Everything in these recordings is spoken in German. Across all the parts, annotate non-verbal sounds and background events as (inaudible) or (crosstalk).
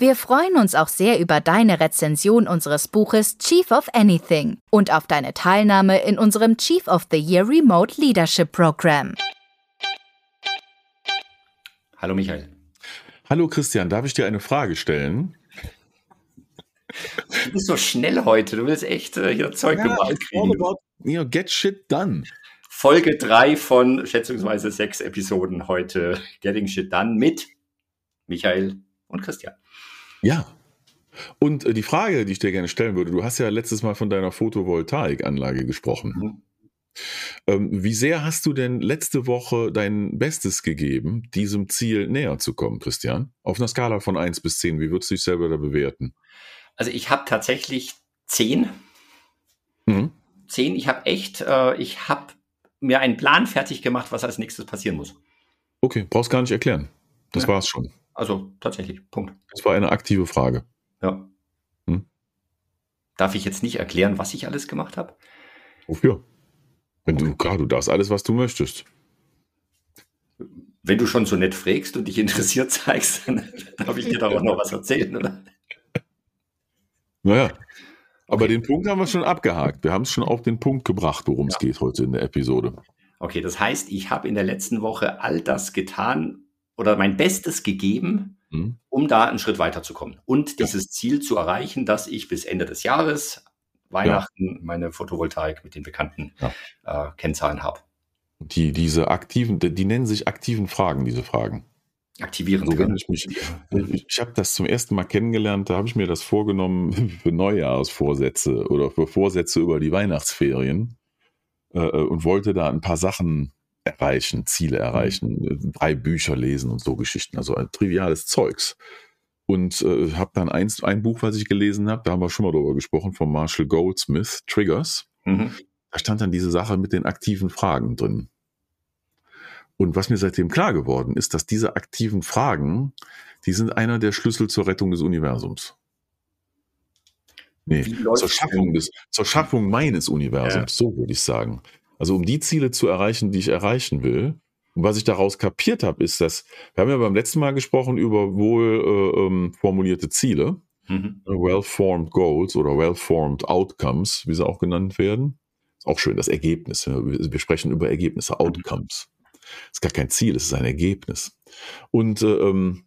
Wir freuen uns auch sehr über deine Rezension unseres Buches Chief of Anything und auf deine Teilnahme in unserem Chief of the Year Remote Leadership Program. Hallo Michael. Hallo Christian, darf ich dir eine Frage stellen? Du bist so schnell heute, du willst echt äh, hier Zeug ja, gemacht kriegen. About, you know, get shit done. Folge 3 von schätzungsweise sechs Episoden heute Getting Shit Done mit Michael und Christian. Ja. Und äh, die Frage, die ich dir gerne stellen würde, du hast ja letztes Mal von deiner Photovoltaikanlage gesprochen. Mhm. Ähm, wie sehr hast du denn letzte Woche dein Bestes gegeben, diesem Ziel näher zu kommen, Christian? Auf einer Skala von 1 bis 10, wie würdest du dich selber da bewerten? Also ich habe tatsächlich 10. Mhm. 10, ich habe echt, äh, ich habe mir einen Plan fertig gemacht, was als nächstes passieren muss. Okay, brauchst gar nicht erklären. Das ja. war's schon. Also tatsächlich, Punkt. Das war eine aktive Frage. Ja. Hm? Darf ich jetzt nicht erklären, was ich alles gemacht habe? Wofür? Wenn okay. du, klar, du darfst alles, was du möchtest. Wenn du schon so nett fragst und dich interessiert zeigst, (laughs) dann darf ich dir da auch noch was erzählen, oder? Naja. Aber okay. den Punkt haben wir schon abgehakt. Wir haben es schon auf den Punkt gebracht, worum es ja. geht heute in der Episode. Okay, das heißt, ich habe in der letzten Woche all das getan, oder mein Bestes gegeben, mhm. um da einen Schritt weiterzukommen und dieses ja. Ziel zu erreichen, dass ich bis Ende des Jahres Weihnachten ja. meine Photovoltaik mit den bekannten ja. äh, Kennzahlen habe. Die, diese aktiven, die nennen sich aktiven Fragen, diese Fragen. Aktivieren. Also wenn ich mich, ich, ich habe das zum ersten Mal kennengelernt, da habe ich mir das vorgenommen (laughs) für Neujahrsvorsätze oder für Vorsätze über die Weihnachtsferien äh, äh und wollte da ein paar Sachen erreichen, Ziele erreichen, mhm. drei Bücher lesen und so Geschichten, also ein triviales Zeugs. Und äh, habe dann eins, ein Buch, was ich gelesen habe, da haben wir schon mal drüber gesprochen, von Marshall Goldsmith, Triggers. Mhm. Da stand dann diese Sache mit den aktiven Fragen drin. Und was mir seitdem klar geworden ist, dass diese aktiven Fragen, die sind einer der Schlüssel zur Rettung des Universums. Nee, zur Schaffung, des, zur Schaffung meines Universums, ja. so würde ich sagen. Also um die Ziele zu erreichen, die ich erreichen will. Und was ich daraus kapiert habe, ist, dass wir haben ja beim letzten Mal gesprochen über wohl äh, ähm, formulierte Ziele, mhm. well-formed Goals oder well-formed Outcomes, wie sie auch genannt werden. Ist auch schön, das Ergebnis. Wir sprechen über Ergebnisse, mhm. Outcomes. Das ist gar kein Ziel, es ist ein Ergebnis. Und äh, ähm,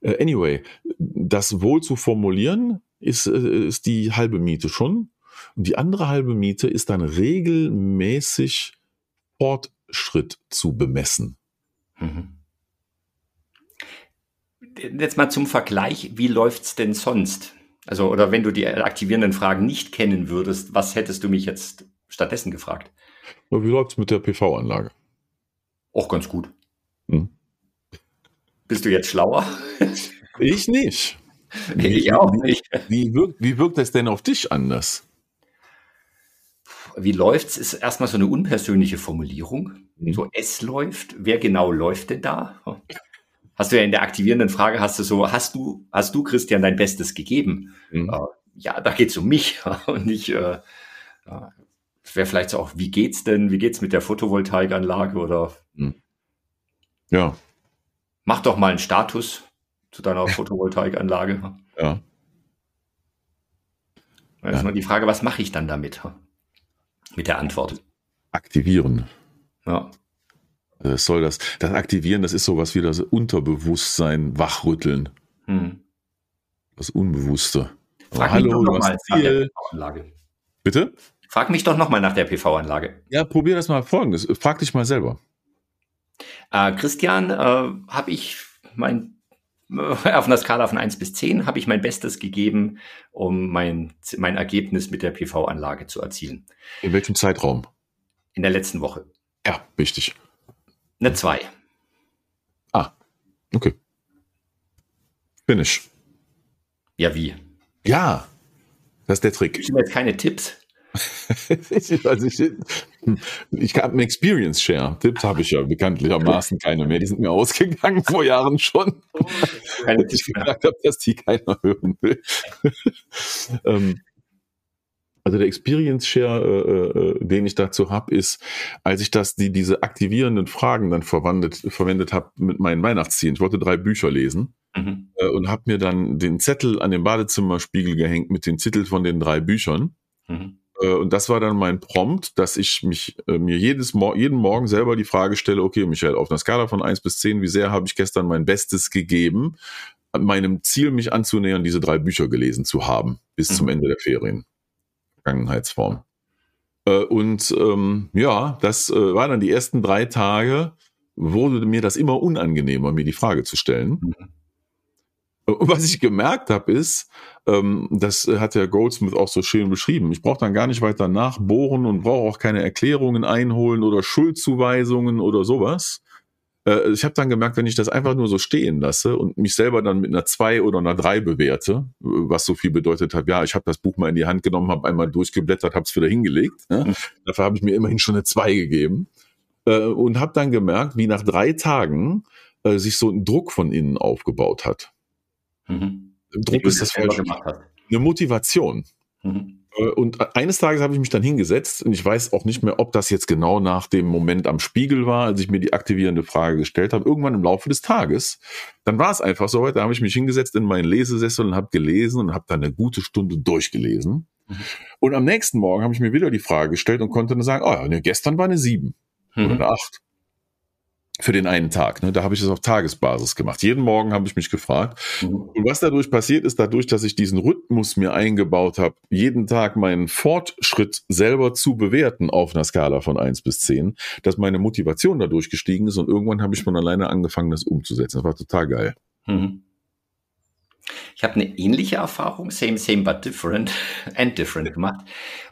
äh, anyway, das wohl zu formulieren, ist, äh, ist die halbe Miete schon. Und die andere halbe Miete ist dann regelmäßig Fortschritt zu bemessen. Mhm. Jetzt mal zum Vergleich, wie läuft es denn sonst? Also, oder wenn du die aktivierenden Fragen nicht kennen würdest, was hättest du mich jetzt stattdessen gefragt? Wie läuft es mit der PV-Anlage? Auch ganz gut. Hm. Bist du jetzt schlauer? Ich nicht. (laughs) ich auch nicht. Wie wirkt, wie wirkt das denn auf dich anders? Wie läuft's, ist erstmal so eine unpersönliche Formulierung. Mhm. So, es läuft. Wer genau läuft denn da? Hast du ja in der aktivierenden Frage, hast du so, hast du, hast du, Christian, dein Bestes gegeben? Mhm. Äh, ja, da geht's um mich (laughs) und nicht, äh, wäre vielleicht so auch, wie geht's denn, wie geht's mit der Photovoltaikanlage oder? Mhm. Ja. Mach doch mal einen Status zu deiner (laughs) Photovoltaikanlage. Ja. Da ist ja. die Frage, was mache ich dann damit? Mit der Antwort. Aktivieren. Ja. Das äh, soll das, das Aktivieren, das ist sowas wie das Unterbewusstsein wachrütteln. Hm. Das Unbewusste. Frag Hallo, du hast Ziel. Bitte? Frag mich doch nochmal nach der PV-Anlage. Ja, probier das mal folgendes. Frag dich mal selber. Äh, Christian, äh, habe ich mein auf einer Skala von 1 bis 10 habe ich mein Bestes gegeben, um mein, mein Ergebnis mit der PV-Anlage zu erzielen. In welchem Zeitraum? In der letzten Woche. Ja, wichtig. Eine 2. Ah, okay. Finish. Ja, wie? Ja, das ist der Trick. Ich habe jetzt keine Tipps. (laughs) also ich, Ich habe einen Experience Share. Tipps habe ich ja bekanntlichermaßen keine mehr. Die sind mir ausgegangen vor Jahren schon. Keine (laughs) ich gemerkt habe, dass die keiner hören will. (laughs) ähm, also der Experience Share, äh, äh, den ich dazu habe, ist, als ich das, die, diese aktivierenden Fragen dann verwendet, verwendet habe mit meinen Weihnachtszielen. Ich wollte drei Bücher lesen mhm. äh, und habe mir dann den Zettel an den Badezimmerspiegel gehängt mit den Titeln von den drei Büchern. Mhm. Äh, und das war dann mein Prompt, dass ich mich äh, mir jedes Mo jeden Morgen selber die Frage stelle, okay, Michael, auf einer Skala von eins bis zehn, wie sehr habe ich gestern mein Bestes gegeben, meinem Ziel, mich anzunähern, diese drei Bücher gelesen zu haben, bis mhm. zum Ende der Ferien. Vergangenheitsform. Äh, und ähm, ja, das äh, waren dann die ersten drei Tage, wurde mir das immer unangenehmer, mir die Frage zu stellen. Mhm. Und was ich gemerkt habe, ist, ähm, das hat der Goldsmith auch so schön beschrieben. Ich brauche dann gar nicht weiter nachbohren und brauche auch keine Erklärungen einholen oder Schuldzuweisungen oder sowas. Äh, ich habe dann gemerkt, wenn ich das einfach nur so stehen lasse und mich selber dann mit einer 2 oder einer 3 bewerte, was so viel bedeutet hat, ja, ich habe das Buch mal in die Hand genommen, habe einmal durchgeblättert, habe es wieder hingelegt. Ja? Mhm. Dafür habe ich mir immerhin schon eine 2 gegeben. Äh, und habe dann gemerkt, wie nach drei Tagen äh, sich so ein Druck von innen aufgebaut hat. Mhm. Druck ist das falsche. Eine Motivation. Mhm. Äh, und eines Tages habe ich mich dann hingesetzt und ich weiß auch nicht mehr, ob das jetzt genau nach dem Moment am Spiegel war, als ich mir die aktivierende Frage gestellt habe. Irgendwann im Laufe des Tages, dann war es einfach so, da habe ich mich hingesetzt in meinen Lesesessel und habe gelesen und habe dann eine gute Stunde durchgelesen. Mhm. Und am nächsten Morgen habe ich mir wieder die Frage gestellt und konnte dann sagen, oh ja, gestern war eine sieben mhm. oder eine acht für den einen Tag. Ne? Da habe ich es auf Tagesbasis gemacht. Jeden Morgen habe ich mich gefragt. Mhm. Und was dadurch passiert ist, dadurch, dass ich diesen Rhythmus mir eingebaut habe, jeden Tag meinen Fortschritt selber zu bewerten auf einer Skala von eins bis zehn, dass meine Motivation dadurch gestiegen ist und irgendwann habe ich von alleine angefangen, das umzusetzen. Das war total geil. Mhm. Ich habe eine ähnliche Erfahrung, same, same, but different (laughs) and different gemacht.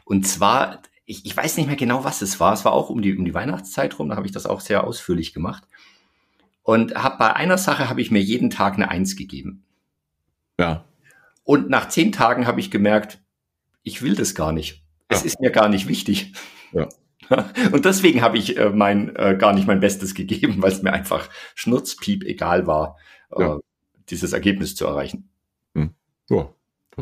Und zwar ich, ich weiß nicht mehr genau, was es war. Es war auch um die, um die Weihnachtszeit rum, da habe ich das auch sehr ausführlich gemacht. Und hab, bei einer Sache habe ich mir jeden Tag eine Eins gegeben. Ja. Und nach zehn Tagen habe ich gemerkt, ich will das gar nicht. Es ist mir gar nicht wichtig. Ja. (laughs) Und deswegen habe ich äh, mein äh, gar nicht mein Bestes gegeben, weil es mir einfach schnurzpiep egal war, äh, ja. dieses Ergebnis zu erreichen. Hm. Ja.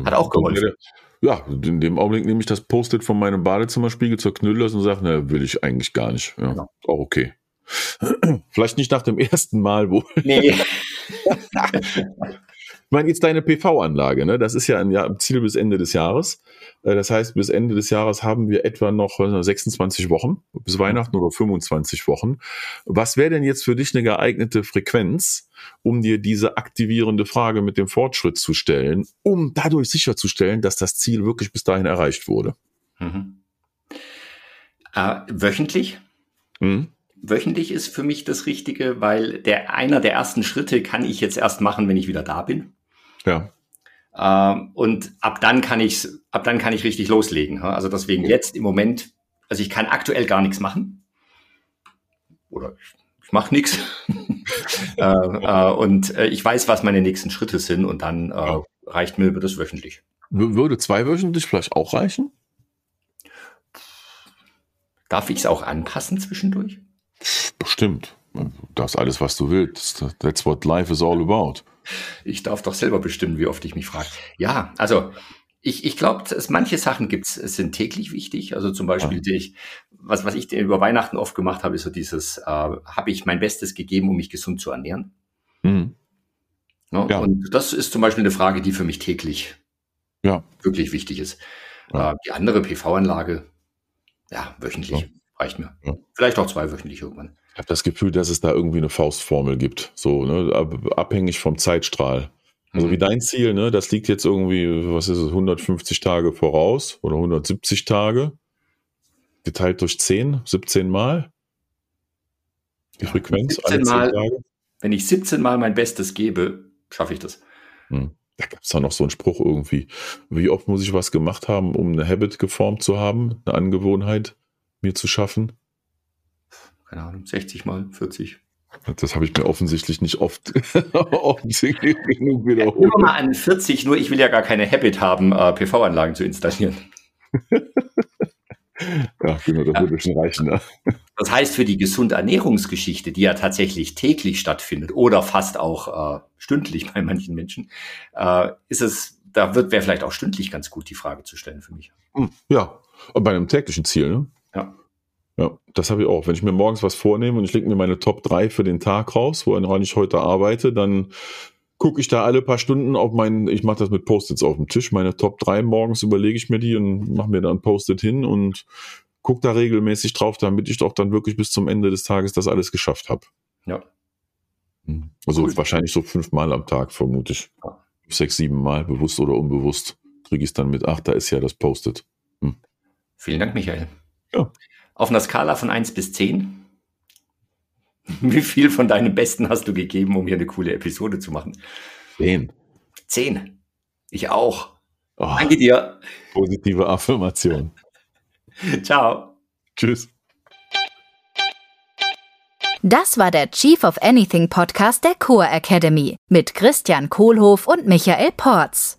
Hat auch geholfen ja, in dem Augenblick nehme ich das Post-it von meinem Badezimmerspiegel zur Knüllers und sage, ne, will ich eigentlich gar nicht. Ja, ja. Auch okay. (clears throat) Vielleicht nicht nach dem ersten Mal wohl. Nee. (laughs) (laughs) Ich meine, jetzt deine PV-Anlage, ne? das ist ja ein Jahr, Ziel bis Ende des Jahres. Äh, das heißt, bis Ende des Jahres haben wir etwa noch 26 Wochen, bis Weihnachten oder 25 Wochen. Was wäre denn jetzt für dich eine geeignete Frequenz, um dir diese aktivierende Frage mit dem Fortschritt zu stellen, um dadurch sicherzustellen, dass das Ziel wirklich bis dahin erreicht wurde? Mhm. Äh, wöchentlich? Mhm wöchentlich ist für mich das Richtige, weil der einer der ersten Schritte kann ich jetzt erst machen, wenn ich wieder da bin. Ja. Ähm, und ab dann kann ich, ab dann kann ich richtig loslegen. Also deswegen jetzt im Moment, also ich kann aktuell gar nichts machen. Oder ich, ich mache nichts. (laughs) äh, äh, und äh, ich weiß, was meine nächsten Schritte sind und dann äh, reicht mir das wöchentlich. Würde zweiwöchentlich vielleicht auch reichen? Darf ich es auch anpassen zwischendurch? Bestimmt. Das ist alles, was du willst. That's what life is all about. Ich darf doch selber bestimmen, wie oft ich mich frage. Ja, also ich, ich glaube, manche Sachen gibt's, sind täglich wichtig. Also zum Beispiel, ja. ich, was, was ich über Weihnachten oft gemacht habe, ist so dieses, äh, habe ich mein Bestes gegeben, um mich gesund zu ernähren? Mhm. Ja, ja. Und das ist zum Beispiel eine Frage, die für mich täglich wirklich wichtig ist. Äh, die andere PV-Anlage, ja, wöchentlich reicht mir. Vielleicht auch zweiwöchentlich irgendwann. Ich habe das Gefühl, dass es da irgendwie eine Faustformel gibt, so ne, abhängig vom Zeitstrahl. Also mhm. wie dein Ziel, ne, das liegt jetzt irgendwie, was ist es, 150 Tage voraus oder 170 Tage, geteilt durch 10, 17 Mal. Die Frequenz, 17 Mal, Tage. Wenn ich 17 Mal mein Bestes gebe, schaffe ich das. Hm. Da gibt es da noch so einen Spruch irgendwie. Wie oft muss ich was gemacht haben, um eine Habit geformt zu haben, eine Angewohnheit mir zu schaffen? Keine Ahnung, 60 mal, 40. Das habe ich mir offensichtlich nicht oft, (laughs) genug wiederholt. Ja, mal an 40, nur ich will ja gar keine Habit haben, äh, PV-Anlagen zu installieren. (laughs) Ja, genau, das ja. würde schon reichen. Ne? Das heißt, für die gesunde Ernährungsgeschichte, die ja tatsächlich täglich stattfindet oder fast auch äh, stündlich bei manchen Menschen, äh, ist es, da wird wäre vielleicht auch stündlich ganz gut, die Frage zu stellen für mich. Hm, ja, bei einem täglichen Ziel, ne? Ja. Ja, das habe ich auch. Wenn ich mir morgens was vornehme und ich lege mir meine Top 3 für den Tag raus, woran ich heute arbeite, dann gucke ich da alle paar Stunden auf meinen, ich mache das mit Post-its auf dem Tisch, meine Top 3 morgens überlege ich mir die und mache mir dann Post-it hin und gucke da regelmäßig drauf, damit ich doch dann wirklich bis zum Ende des Tages das alles geschafft habe. Ja. Hm. Also cool. wahrscheinlich so fünfmal am Tag, vermute ich. Ja. Sechs, sieben Mal, bewusst oder unbewusst, kriege ich es dann mit, ach, da ist ja das Post-it. Hm. Vielen Dank, Michael. Ja. Auf einer Skala von 1 bis 10, (laughs) wie viel von deinem Besten hast du gegeben, um hier eine coole Episode zu machen? 10. 10. Ich auch. Oh, Danke dir. Positive Affirmation. (laughs) Ciao. Tschüss. Das war der Chief of Anything Podcast der Core Academy mit Christian Kohlhoff und Michael Porz.